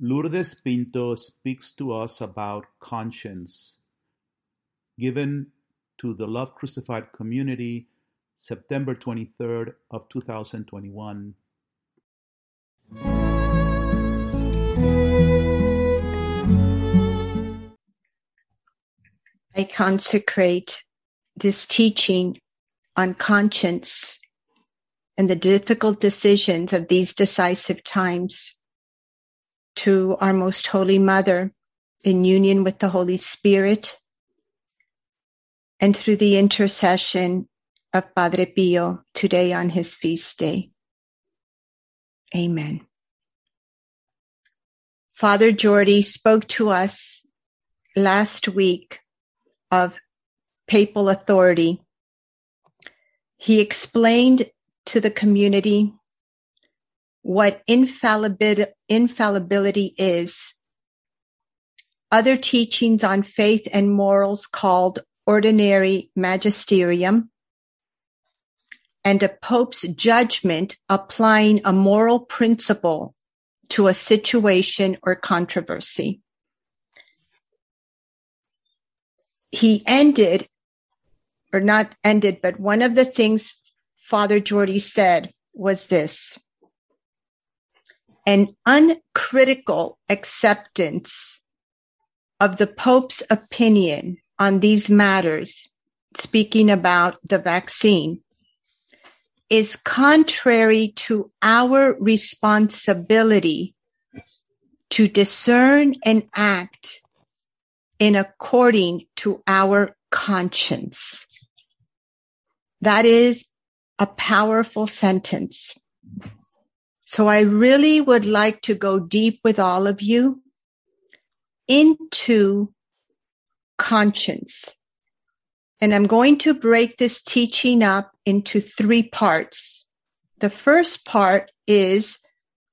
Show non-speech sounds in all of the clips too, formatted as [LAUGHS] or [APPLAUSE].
Lourdes Pinto speaks to us about conscience, given to the Love Crucified community September 23rd of 2021. I consecrate this teaching on conscience and the difficult decisions of these decisive times to our most holy mother in union with the Holy Spirit and through the intercession of Padre Pio today on his feast day. Amen. Father Jordi spoke to us last week of papal authority. He explained to the community what infallibility, infallibility is. Other teachings on faith and morals called ordinary magisterium and a pope's judgment applying a moral principle to a situation or controversy. He ended, or not ended, but one of the things Father Jordi said was this an uncritical acceptance of the Pope's opinion on these matters, speaking about the vaccine, is contrary to our responsibility to discern and act in according to our conscience. That is a powerful sentence. So I really would like to go deep with all of you into conscience. And I'm going to break this teaching up into three parts. The first part is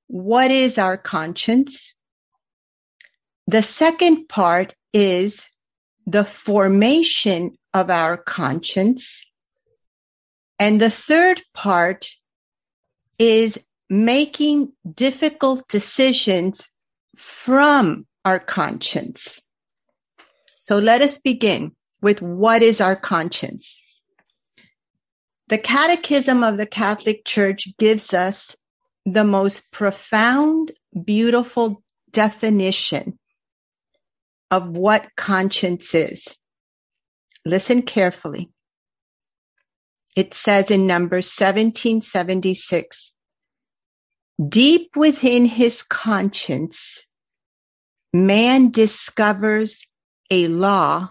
what is our conscience? The second part is the formation of our conscience. And the third part is making difficult decisions from our conscience. So let us begin with what is our conscience? The Catechism of the Catholic Church gives us the most profound, beautiful definition of what conscience is. Listen carefully. It says in number 1776, deep within his conscience, man discovers a law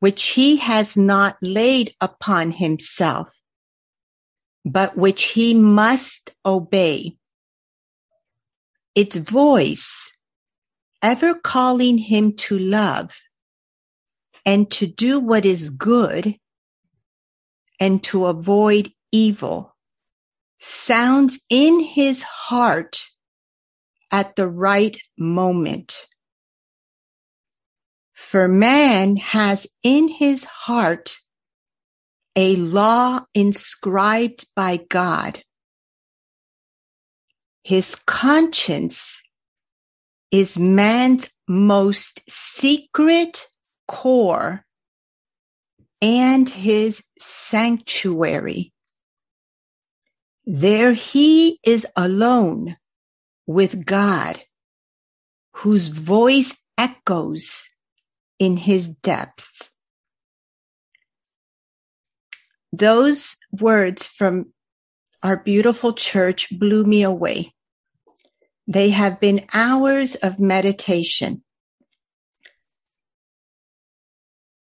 which he has not laid upon himself, but which he must obey. Its voice ever calling him to love and to do what is good and to avoid evil sounds in his heart at the right moment. For man has in his heart a law inscribed by God. His conscience is man's most secret core and his sanctuary. There he is alone with God, whose voice echoes in his depths. Those words from our beautiful church blew me away. They have been hours of meditation.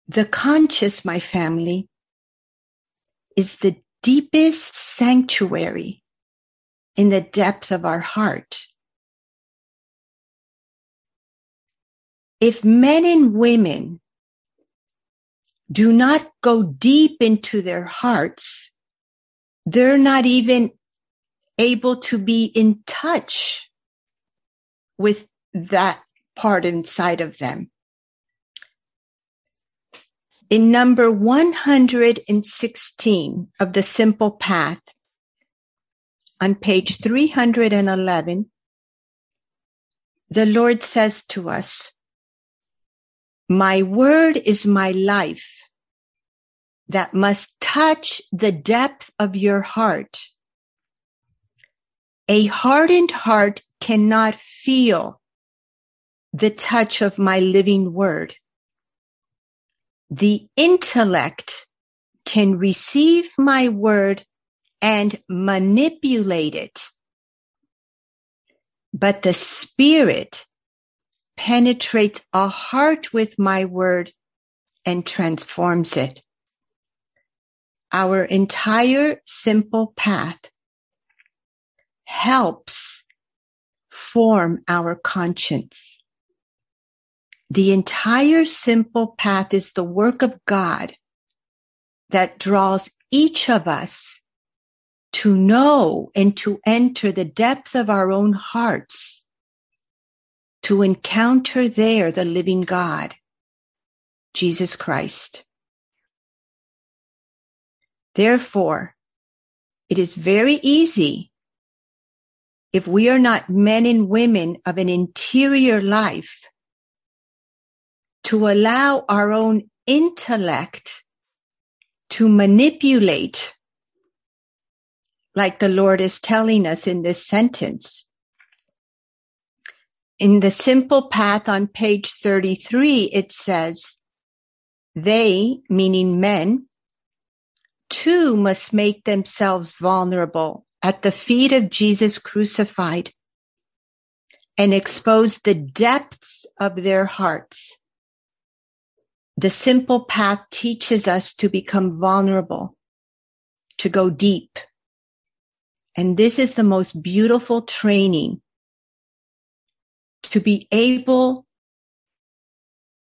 The conscious, my family, is the deepest sanctuary in the depth of our heart. If men and women do not go deep into their hearts, they're not even able to be in touch with that part inside of them. In number 116 of the Simple Path, on page 311, the Lord says to us, my word is my life that must touch the depth of your heart. A hardened heart cannot feel the touch of my living word. The intellect can receive my word and manipulate it. But the spirit penetrates a heart with my word and transforms it. Our entire simple path helps form our conscience. The entire simple path is the work of God that draws each of us to know and to enter the depth of our own hearts, to encounter there the living God, Jesus Christ. Therefore, it is very easy if we are not men and women of an interior life to allow our own intellect to manipulate like the Lord is telling us in this sentence. In the simple path on page 33, it says, they, meaning men, too must make themselves vulnerable at the feet of Jesus crucified and expose the depths of their hearts. The simple path teaches us to become vulnerable, to go deep, and this is the most beautiful training to be able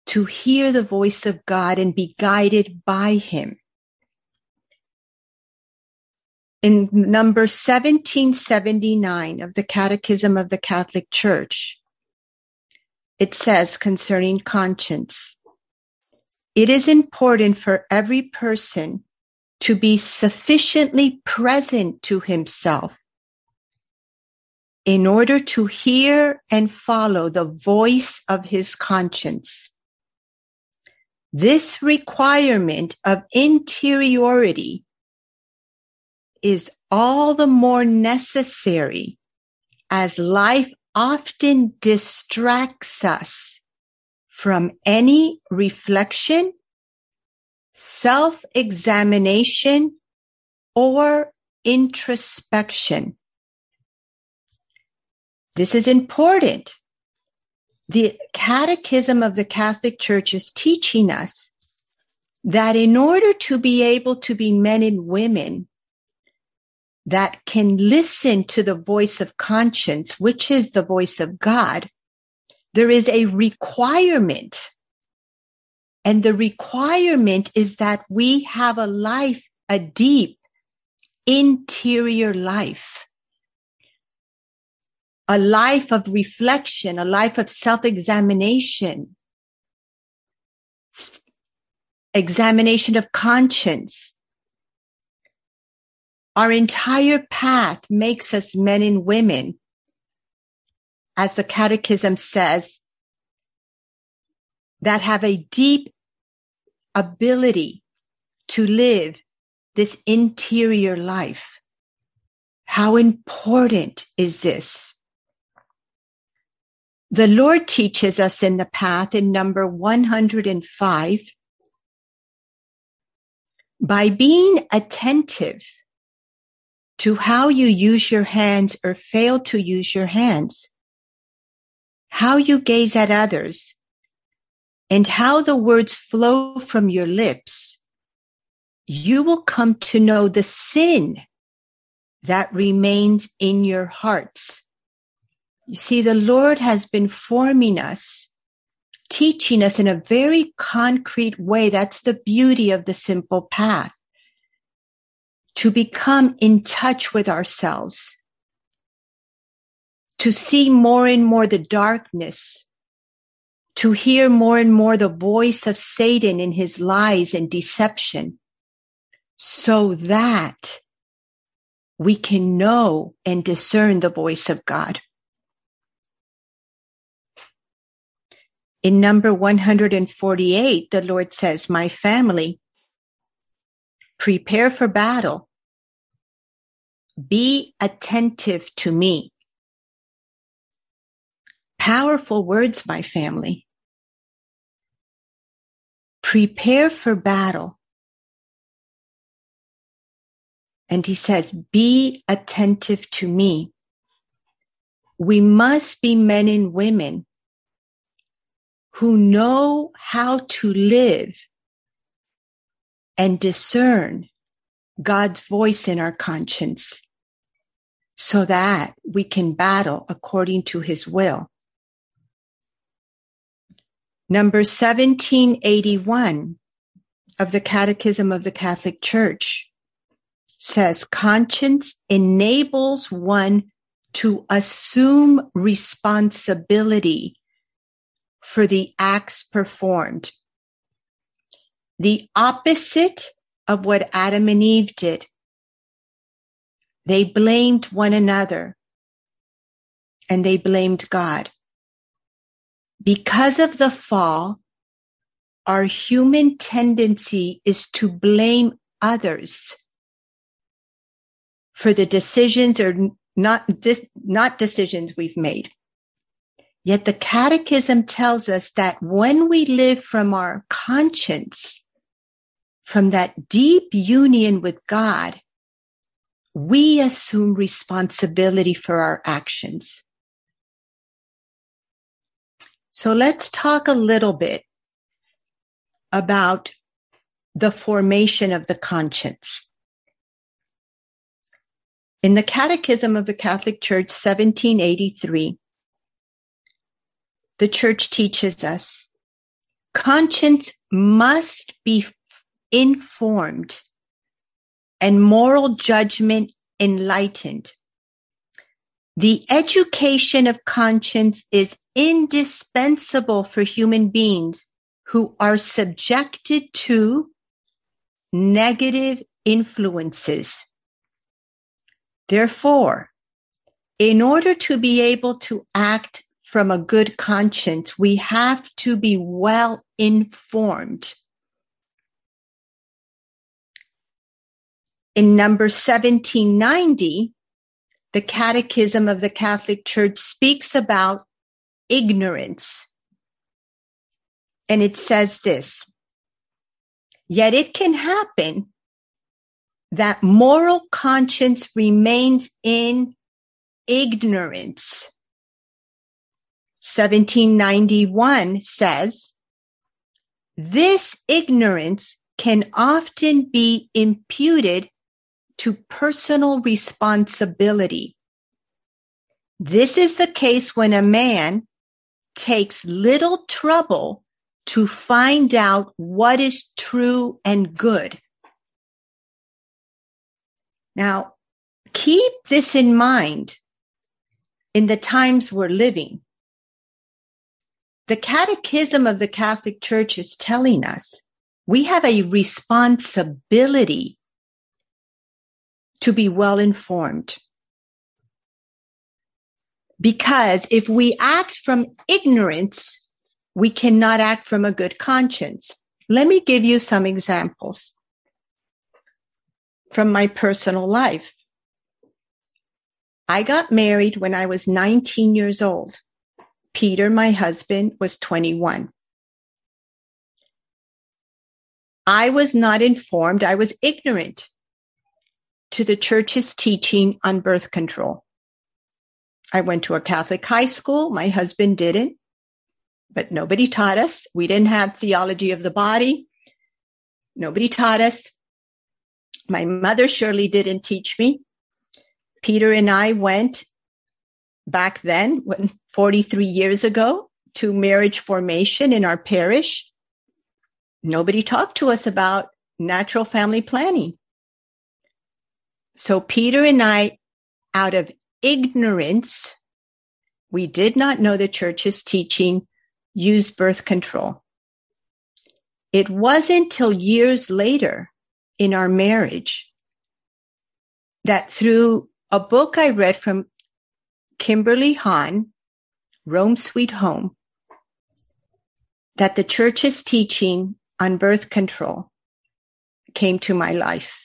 to hear the voice of God and be guided by him. In number 1779 of the Catechism of the Catholic Church, it says concerning conscience, it is important for every person to be sufficiently present to himself in order to hear and follow the voice of his conscience. This requirement of interiority is all the more necessary as life often distracts us from any reflection self examination or introspection. This is important. The Catechism of the Catholic Church is teaching us that in order to be able to be men and women that can listen to the voice of conscience, which is the voice of God, there is a requirement. And the requirement is that we have a life, a deep interior life, a life of reflection, a life of self-examination, examination of conscience. Our entire path makes us men and women, as the catechism says, that have a deep ability to live this interior life. How important is this? The Lord teaches us in the path in number 105 by being attentive to how you use your hands or fail to use your hands, how you gaze at others, and how the words flow from your lips, you will come to know the sin that remains in your hearts. You see, the Lord has been forming us, teaching us in a very concrete way. That's the beauty of the simple path to become in touch with ourselves, to see more and more the darkness to hear more and more the voice of Satan in his lies and deception so that we can know and discern the voice of God. In number 148, the Lord says, My family, prepare for battle. Be attentive to me. Powerful words, my family. Prepare for battle. And he says, be attentive to me. We must be men and women who know how to live and discern God's voice in our conscience so that we can battle according to his will. Number 1781 of the Catechism of the Catholic Church says conscience enables one to assume responsibility for the acts performed. The opposite of what Adam and Eve did. They blamed one another and they blamed God. Because of the fall, our human tendency is to blame others for the decisions or not, not decisions we've made. Yet the catechism tells us that when we live from our conscience, from that deep union with God, we assume responsibility for our actions. So let's talk a little bit about the formation of the conscience. In the Catechism of the Catholic Church, 1783, the church teaches us conscience must be informed and moral judgment enlightened. The education of conscience is indispensable for human beings who are subjected to negative influences Therefore, in order to be able to act from a good conscience, we have to be well informed. In number 1790, the Catechism of the Catholic Church speaks about ignorance. And it says this, yet it can happen that moral conscience remains in ignorance. 1791 says, this ignorance can often be imputed to personal responsibility. This is the case when a man takes little trouble to find out what is true and good. Now, keep this in mind in the times we're living. The Catechism of the Catholic Church is telling us we have a responsibility to be well informed. Because if we act from ignorance, we cannot act from a good conscience. Let me give you some examples from my personal life. I got married when I was 19 years old. Peter, my husband, was 21. I was not informed. I was ignorant to the church's teaching on birth control. I went to a Catholic high school. My husband didn't, but nobody taught us. We didn't have theology of the body. Nobody taught us. My mother surely didn't teach me. Peter and I went back then, when 43 years ago, to marriage formation in our parish. Nobody talked to us about natural family planning. So Peter and I, out of ignorance, we did not know the church's teaching used birth control. It wasn't till years later in our marriage that through a book I read from Kimberly Hahn, Rome Sweet Home, that the church's teaching on birth control came to my life.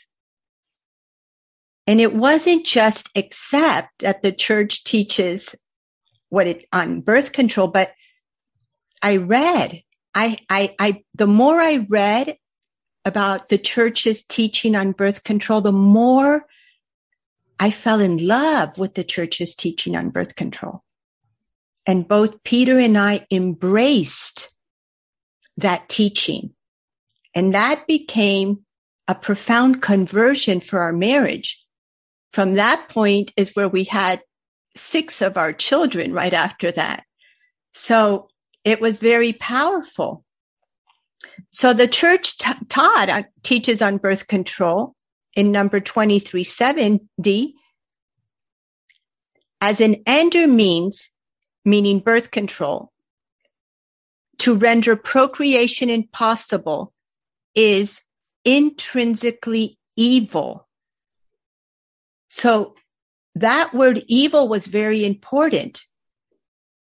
And it wasn't just accept that the church teaches what it on birth control, but I read, I, I, I, the more I read about the church's teaching on birth control, the more I fell in love with the church's teaching on birth control. And both Peter and I embraced that teaching. And that became a profound conversion for our marriage. From that point is where we had six of our children right after that. So it was very powerful. So the church t- taught uh, teaches on birth control in number 2370 as an ender means, meaning birth control, to render procreation impossible is intrinsically evil. So that word evil was very important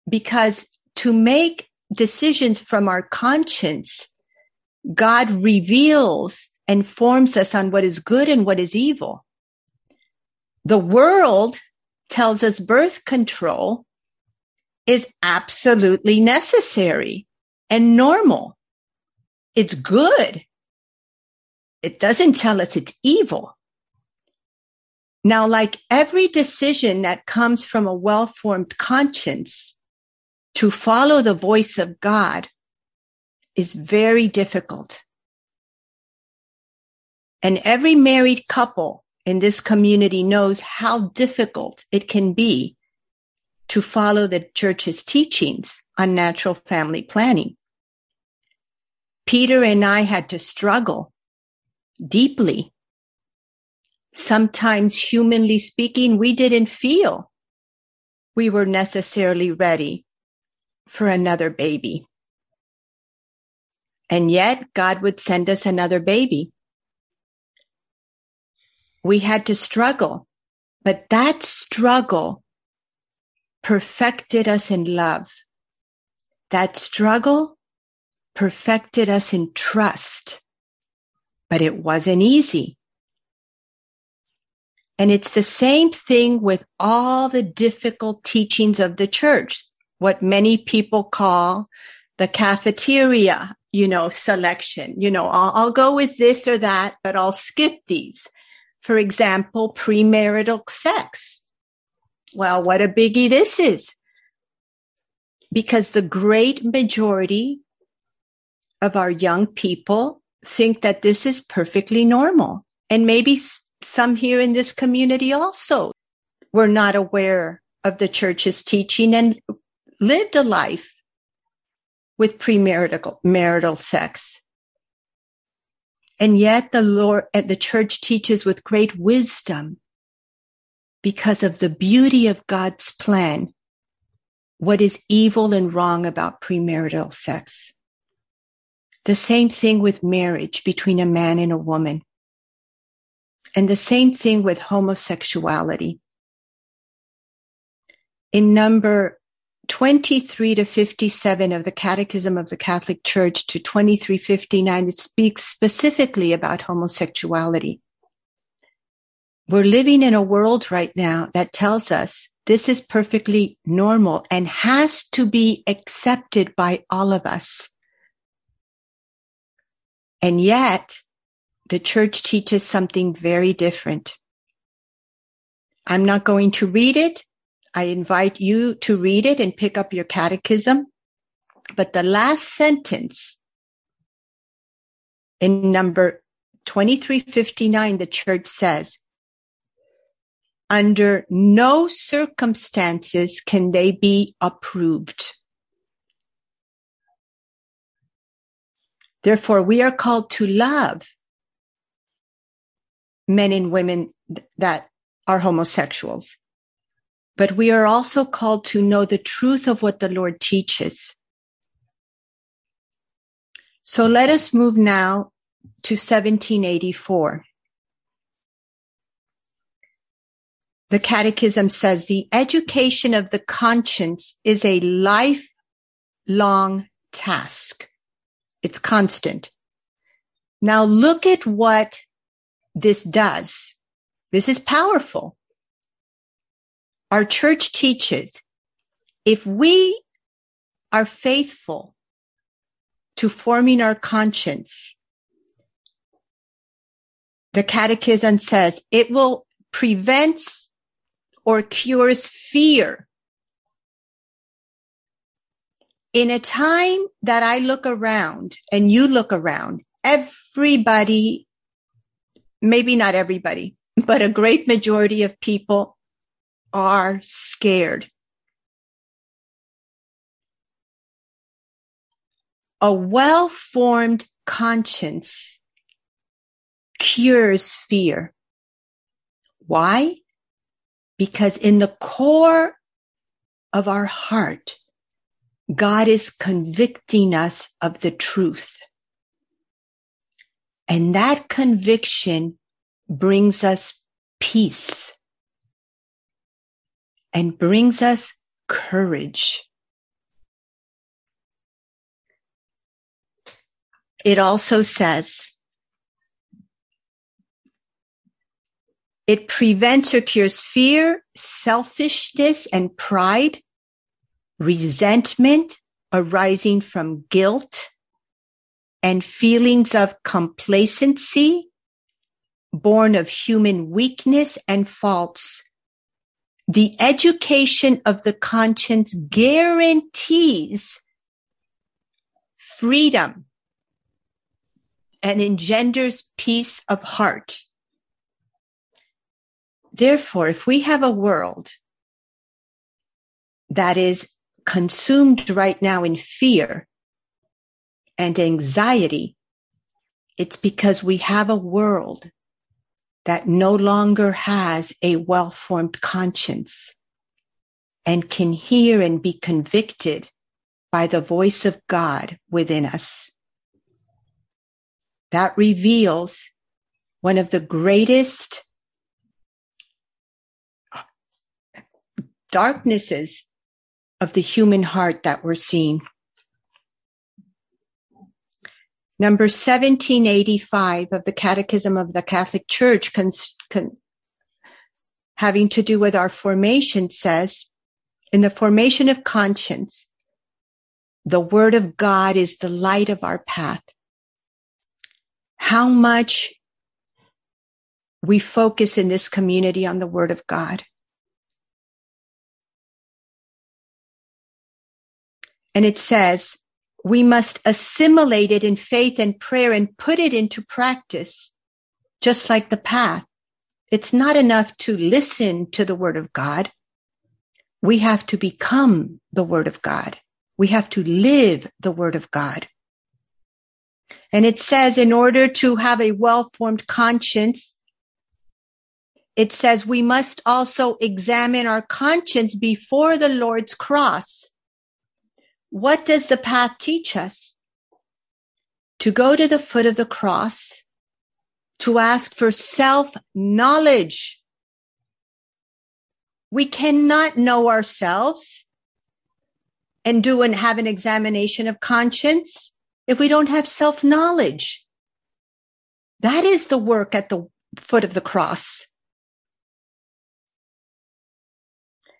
because to make decisions from our conscience, God reveals and forms us on what is good and what is evil. The world tells us birth control is absolutely necessary and normal. It's good. It doesn't tell us it's evil. Now, like every decision that comes from a well-formed conscience, to follow the voice of God is very difficult. And every married couple in this community knows how difficult it can be to follow the church's teachings on natural family planning. Peter and I had to struggle deeply. Sometimes, humanly speaking, we didn't feel we were necessarily ready for another baby. And yet God would send us another baby. We had to struggle, but that struggle perfected us in love. That struggle perfected us in trust, but it wasn't easy. And it's the same thing with all the difficult teachings of the church, what many people call the cafeteria, you know, selection. You know, I'll, I'll go with this or that, but I'll skip these. For example, premarital sex. Well, what a biggie this is. Because the great majority of our young people think that this is perfectly normal. And maybe some here in this community also were not aware of the church's teaching and lived a life with premarital marital sex. And yet the Lord and the church teaches with great wisdom because of the beauty of God's plan what is evil and wrong about premarital sex. The same thing with marriage between a man and a woman. And the same thing with homosexuality. In number 23 to 57 of the Catechism of the Catholic Church to 2359, it speaks specifically about homosexuality. We're living in a world right now that tells us this is perfectly normal and has to be accepted by all of us. And yet the church teaches something very different. I'm not going to read it. I invite you to read it and pick up your catechism. But the last sentence in number 2359, the church says, under no circumstances can they be approved. Therefore, we are called to love men and women that are homosexuals. But we are also called to know the truth of what the Lord teaches. So let us move now to 1784. The Catechism says the education of the conscience is a lifelong task. It's constant. Now look at what this does. This is powerful. Our church teaches if we are faithful to forming our conscience, the catechism says it will prevent or cures fear. In a time that I look around and you look around, everybody, maybe not everybody, but a great majority of people are scared. A well formed conscience cures fear. Why? Because in the core of our heart, God is convicting us of the truth. And that conviction brings us peace and brings us courage. It also says, it prevents or cures fear, selfishness, and pride, resentment arising from guilt, and feelings of complacency born of human weakness and faults the education of the conscience guarantees freedom and engenders peace of heart. Therefore, if we have a world that is consumed right now in fear and anxiety, it's because we have a world that no longer has a well-formed conscience and can hear and be convicted by the voice of God within us. That reveals one of the greatest darknesses of the human heart that we're seeing. Number 1785 of the Catechism of the Catholic Church, cons- con- having to do with our formation, says, in the formation of conscience, the Word of God is the light of our path. How much we focus in this community on the Word of God. And it says, we must assimilate it in faith and prayer and put it into practice, just like the path. It's not enough to listen to the word of God. We have to become the word of God. We have to live the word of God. And it says in order to have a well-formed conscience, it says we must also examine our conscience before the Lord's cross what does the path teach us? To go to the foot of the cross, to ask for self knowledge. We cannot know ourselves and do and have an examination of conscience if we don't have self knowledge. That is the work at the foot of the cross.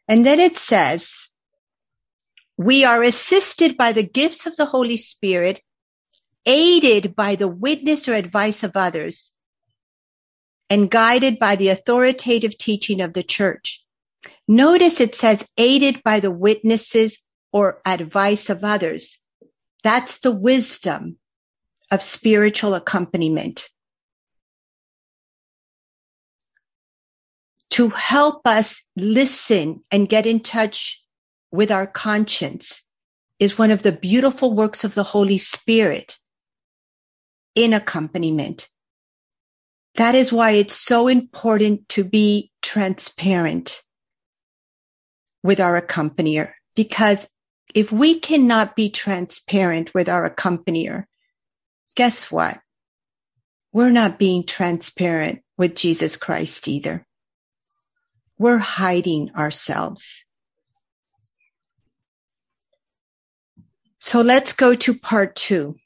And then it says, we are assisted by the gifts of the Holy Spirit, aided by the witness or advice of others, and guided by the authoritative teaching of the church. Notice it says aided by the witnesses or advice of others. That's the wisdom of spiritual accompaniment. To help us listen and get in touch with our conscience is one of the beautiful works of the Holy Spirit in accompaniment. That is why it's so important to be transparent with our accompanier, because if we cannot be transparent with our accompanier, guess what? We're not being transparent with Jesus Christ either. We're hiding ourselves. So let's go to part two.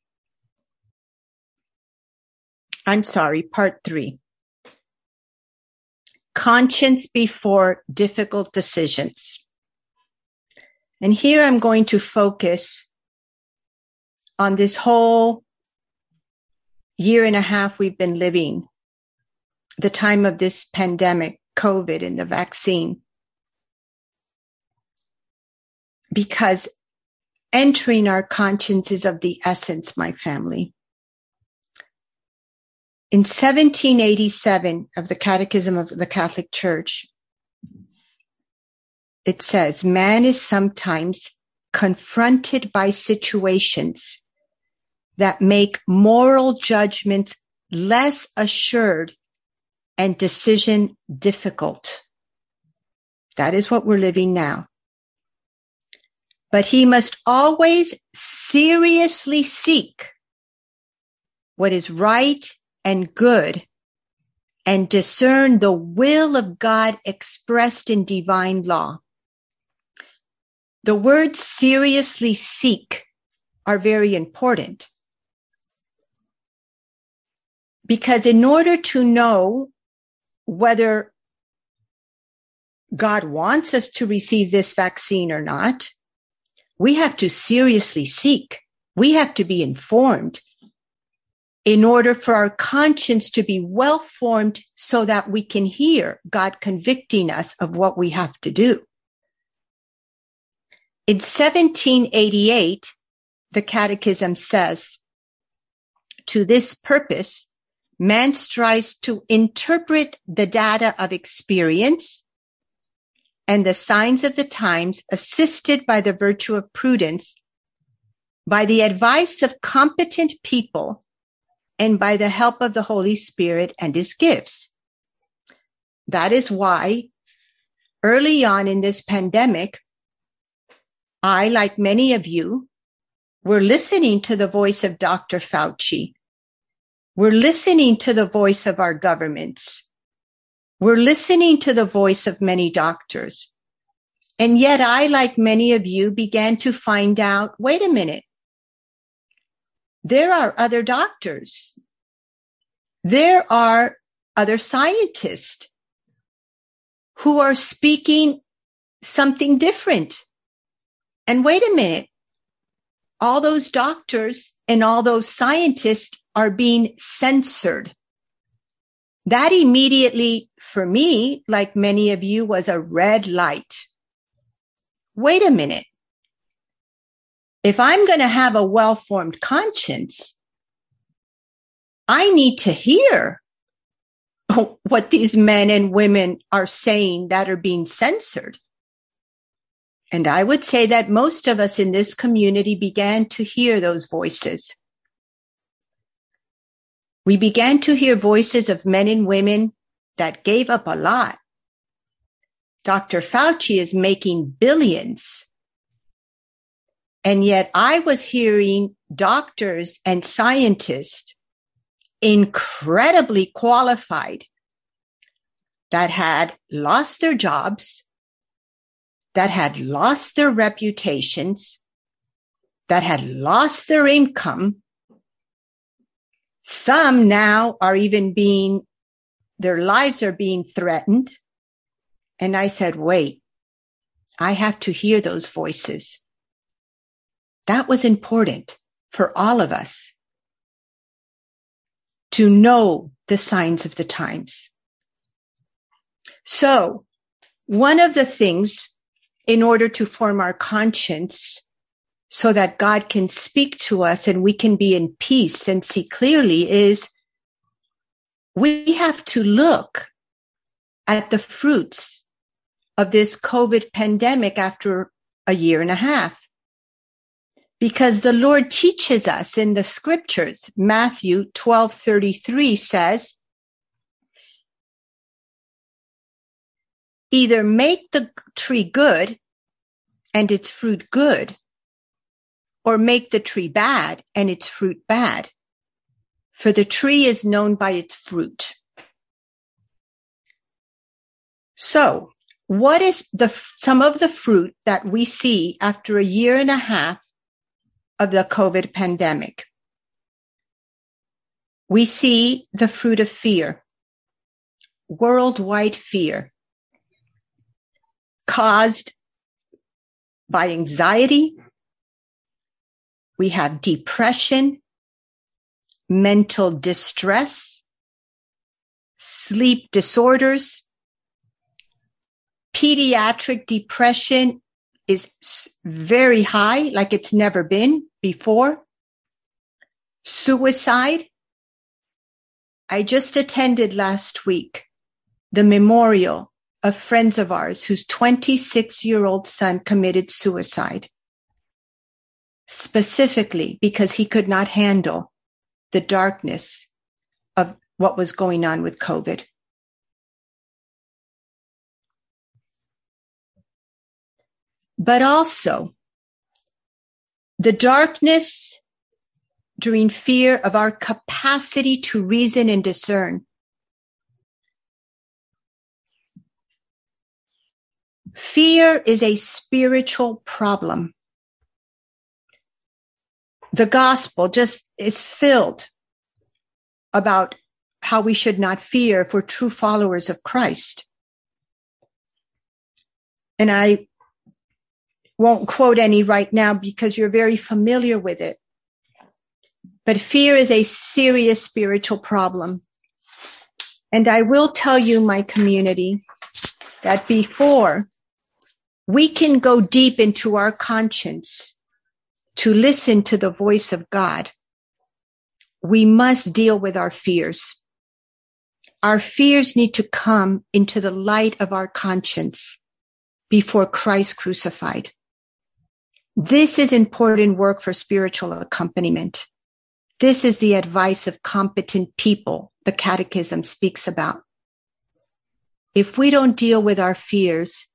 I'm sorry, part three. Conscience before difficult decisions. And here I'm going to focus on this whole year and a half we've been living, the time of this pandemic, COVID and the vaccine. Because entering our conscience is of the essence, my family. In 1787 of the Catechism of the Catholic Church, it says, man is sometimes confronted by situations that make moral judgment less assured and decision difficult. That is what we're living now. But he must always seriously seek what is right and good and discern the will of God expressed in divine law. The words seriously seek are very important because in order to know whether God wants us to receive this vaccine or not, we have to seriously seek. We have to be informed in order for our conscience to be well formed so that we can hear God convicting us of what we have to do. In 1788, the Catechism says, to this purpose, man strives to interpret the data of experience and the signs of the times assisted by the virtue of prudence, by the advice of competent people, and by the help of the Holy Spirit and his gifts. That is why early on in this pandemic, I, like many of you, were listening to the voice of Dr. Fauci. We're listening to the voice of our governments. We're listening to the voice of many doctors. And yet I, like many of you, began to find out, wait a minute. There are other doctors. There are other scientists who are speaking something different. And wait a minute. All those doctors and all those scientists are being censored. That immediately, for me, like many of you, was a red light. Wait a minute. If I'm going to have a well formed conscience, I need to hear [LAUGHS] what these men and women are saying that are being censored. And I would say that most of us in this community began to hear those voices. We began to hear voices of men and women that gave up a lot. Dr. Fauci is making billions. And yet I was hearing doctors and scientists incredibly qualified that had lost their jobs, that had lost their reputations, that had lost their income. Some now are even being, their lives are being threatened. And I said, wait, I have to hear those voices. That was important for all of us to know the signs of the times. So one of the things in order to form our conscience so that God can speak to us and we can be in peace and see clearly is we have to look at the fruits of this COVID pandemic after a year and a half. Because the Lord teaches us in the scriptures, Matthew 12, 33 says, either make the tree good and its fruit good, or make the tree bad and its fruit bad. For the tree is known by its fruit. So what is the, some of the fruit that we see after a year and a half of the COVID pandemic? we see the fruit of fear, worldwide fear caused by anxiety. We have depression, mental distress, sleep disorders, pediatric depression is very high, like it's never been before. Suicide. I just attended last week the memorial of friends of ours whose 26 year old son committed suicide specifically because he could not handle the darkness of what was going on with COVID. But also the darkness during fear of our capacity to reason and discern. Fear is a spiritual problem. The gospel just is filled about how we should not fear for true followers of Christ. And I won't quote any right now because you're very familiar with it. But fear is a serious spiritual problem. And I will tell you, my community, that before we can go deep into our conscience to listen to the voice of God, we must deal with our fears. Our fears need to come into the light of our conscience before Christ crucified. This is important work for spiritual accompaniment. This is the advice of competent people the catechism speaks about. If we don't deal with our fears,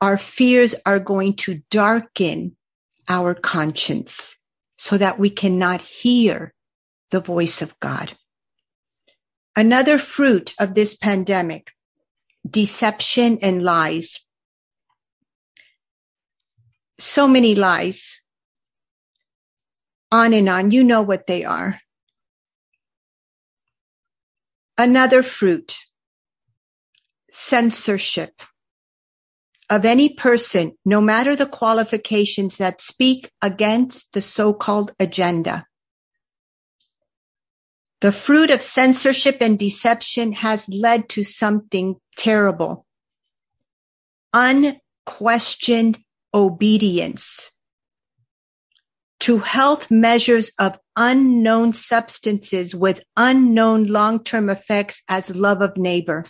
our fears are going to darken our conscience so that we cannot hear the voice of God. Another fruit of this pandemic, deception and lies. So many lies on and on. You know what they are. Another fruit, censorship of any person, no matter the qualifications that speak against the so-called agenda. The fruit of censorship and deception has led to something terrible. Unquestioned obedience to health measures of unknown substances with unknown long-term effects as love of neighbor.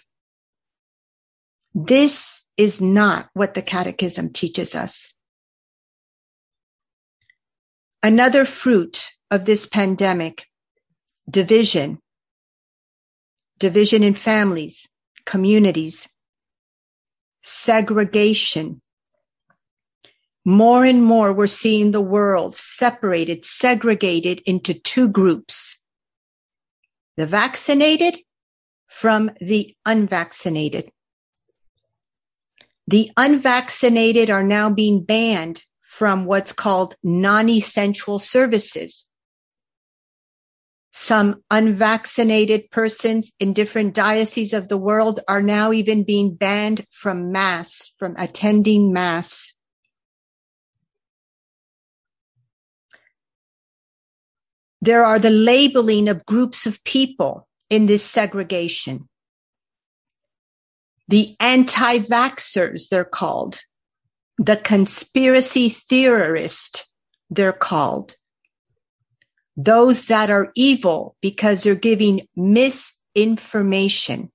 This is not what the catechism teaches us. Another fruit of this pandemic, division, division in families, communities, segregation, more and more, we're seeing the world separated, segregated into two groups. The vaccinated from the unvaccinated. The unvaccinated are now being banned from what's called non-essential services. Some unvaccinated persons in different dioceses of the world are now even being banned from mass, from attending mass. There are the labeling of groups of people in this segregation. The anti-vaxxers, they're called. The conspiracy theorist, they're called. Those that are evil because they're giving misinformation.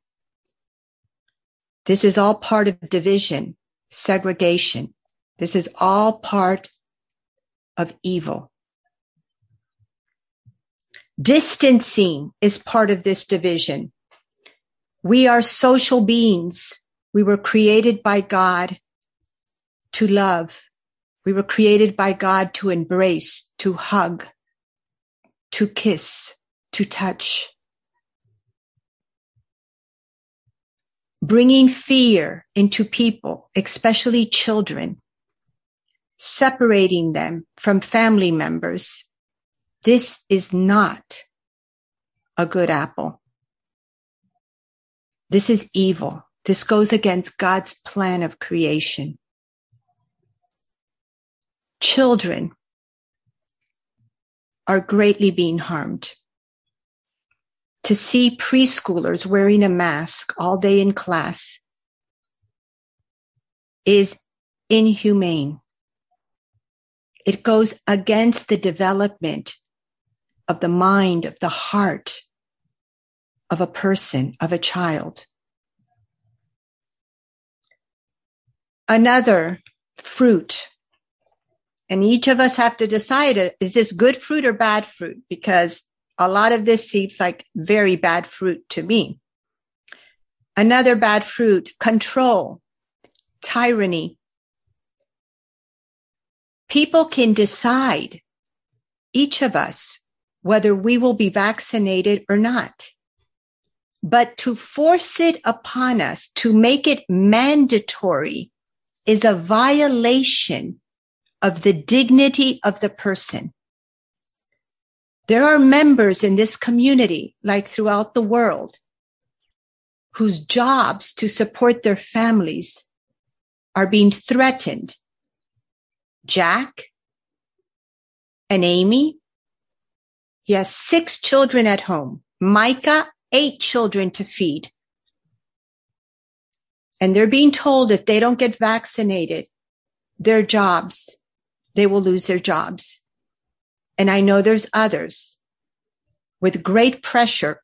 This is all part of division, segregation. This is all part of evil. Distancing is part of this division. We are social beings. We were created by God to love. We were created by God to embrace, to hug, to kiss, to touch. Bringing fear into people, especially children, separating them from family members, this is not a good apple. This is evil. This goes against God's plan of creation. Children are greatly being harmed. To see preschoolers wearing a mask all day in class is inhumane. It goes against the development of the mind, of the heart of a person, of a child. Another fruit. And each of us have to decide, is this good fruit or bad fruit? Because a lot of this seems like very bad fruit to me. Another bad fruit, control, tyranny. People can decide, each of us, whether we will be vaccinated or not. But to force it upon us, to make it mandatory is a violation of the dignity of the person. There are members in this community, like throughout the world, whose jobs to support their families are being threatened. Jack and Amy, he has six children at home. Micah, eight children to feed. And they're being told if they don't get vaccinated, their jobs, they will lose their jobs. And I know there's others with great pressure.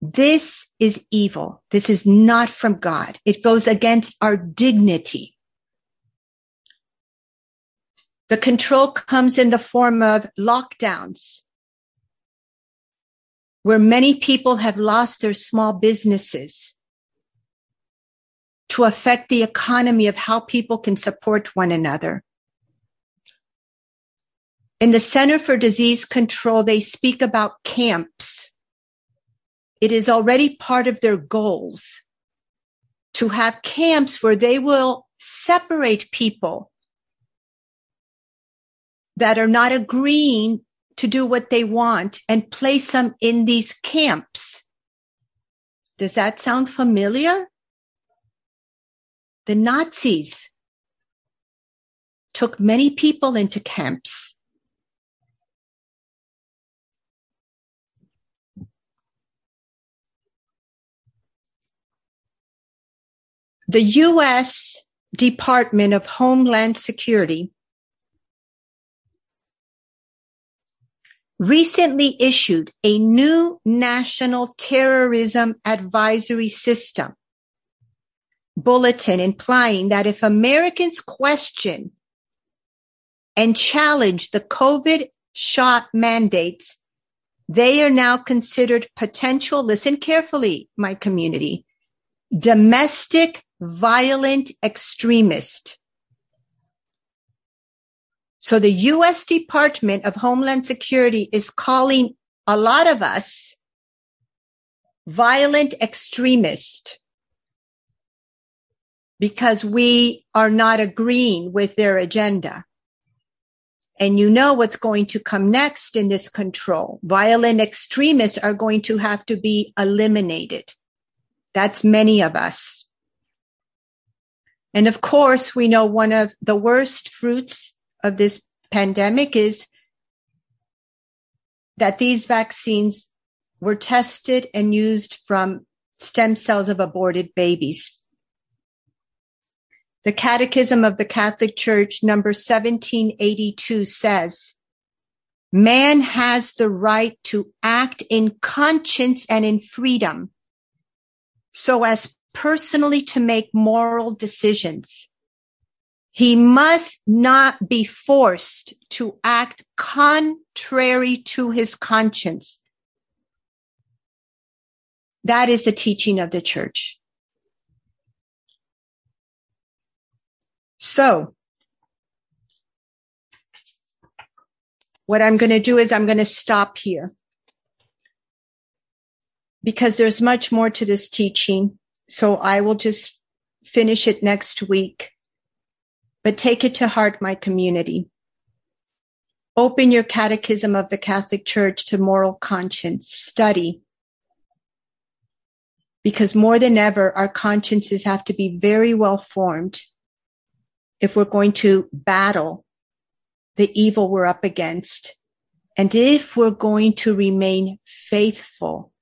This is evil. This is not from God. It goes against our dignity. The control comes in the form of lockdowns, where many people have lost their small businesses to affect the economy of how people can support one another. In the Center for Disease Control, they speak about camps. It is already part of their goals to have camps where they will separate people that are not agreeing to do what they want and place them in these camps. Does that sound familiar? The Nazis took many people into camps. The U.S. Department of Homeland Security recently issued a new national terrorism advisory system bulletin implying that if Americans question and challenge the COVID shot mandates, they are now considered potential, listen carefully, my community, domestic violent extremist. So the U.S. Department of Homeland Security is calling a lot of us violent extremists because we are not agreeing with their agenda. And you know what's going to come next in this control. Violent extremists are going to have to be eliminated. That's many of us. And of course, we know one of the worst fruits of this pandemic is that these vaccines were tested and used from stem cells of aborted babies. The Catechism of the Catholic Church, number 1782 says, man has the right to act in conscience and in freedom so as personally to make moral decisions. He must not be forced to act contrary to his conscience. That is the teaching of the church. So, what I'm going to do is I'm going to stop here because there's much more to this teaching. So I will just finish it next week but take it to heart, my community. Open your Catechism of the Catholic Church to moral conscience. Study. Because more than ever, our consciences have to be very well formed if we're going to battle the evil we're up against. And if we're going to remain faithful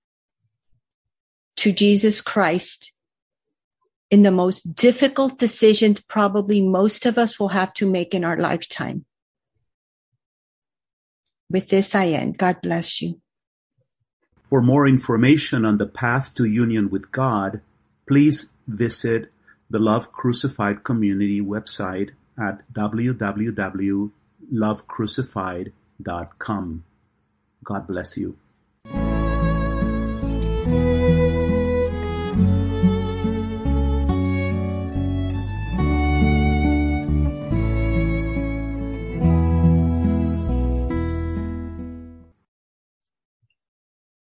to Jesus Christ in the most difficult decisions probably most of us will have to make in our lifetime. With this, I end. God bless you. For more information on the path to union with God, please visit the Love Crucified community website at www.lovecrucified.com. God bless you.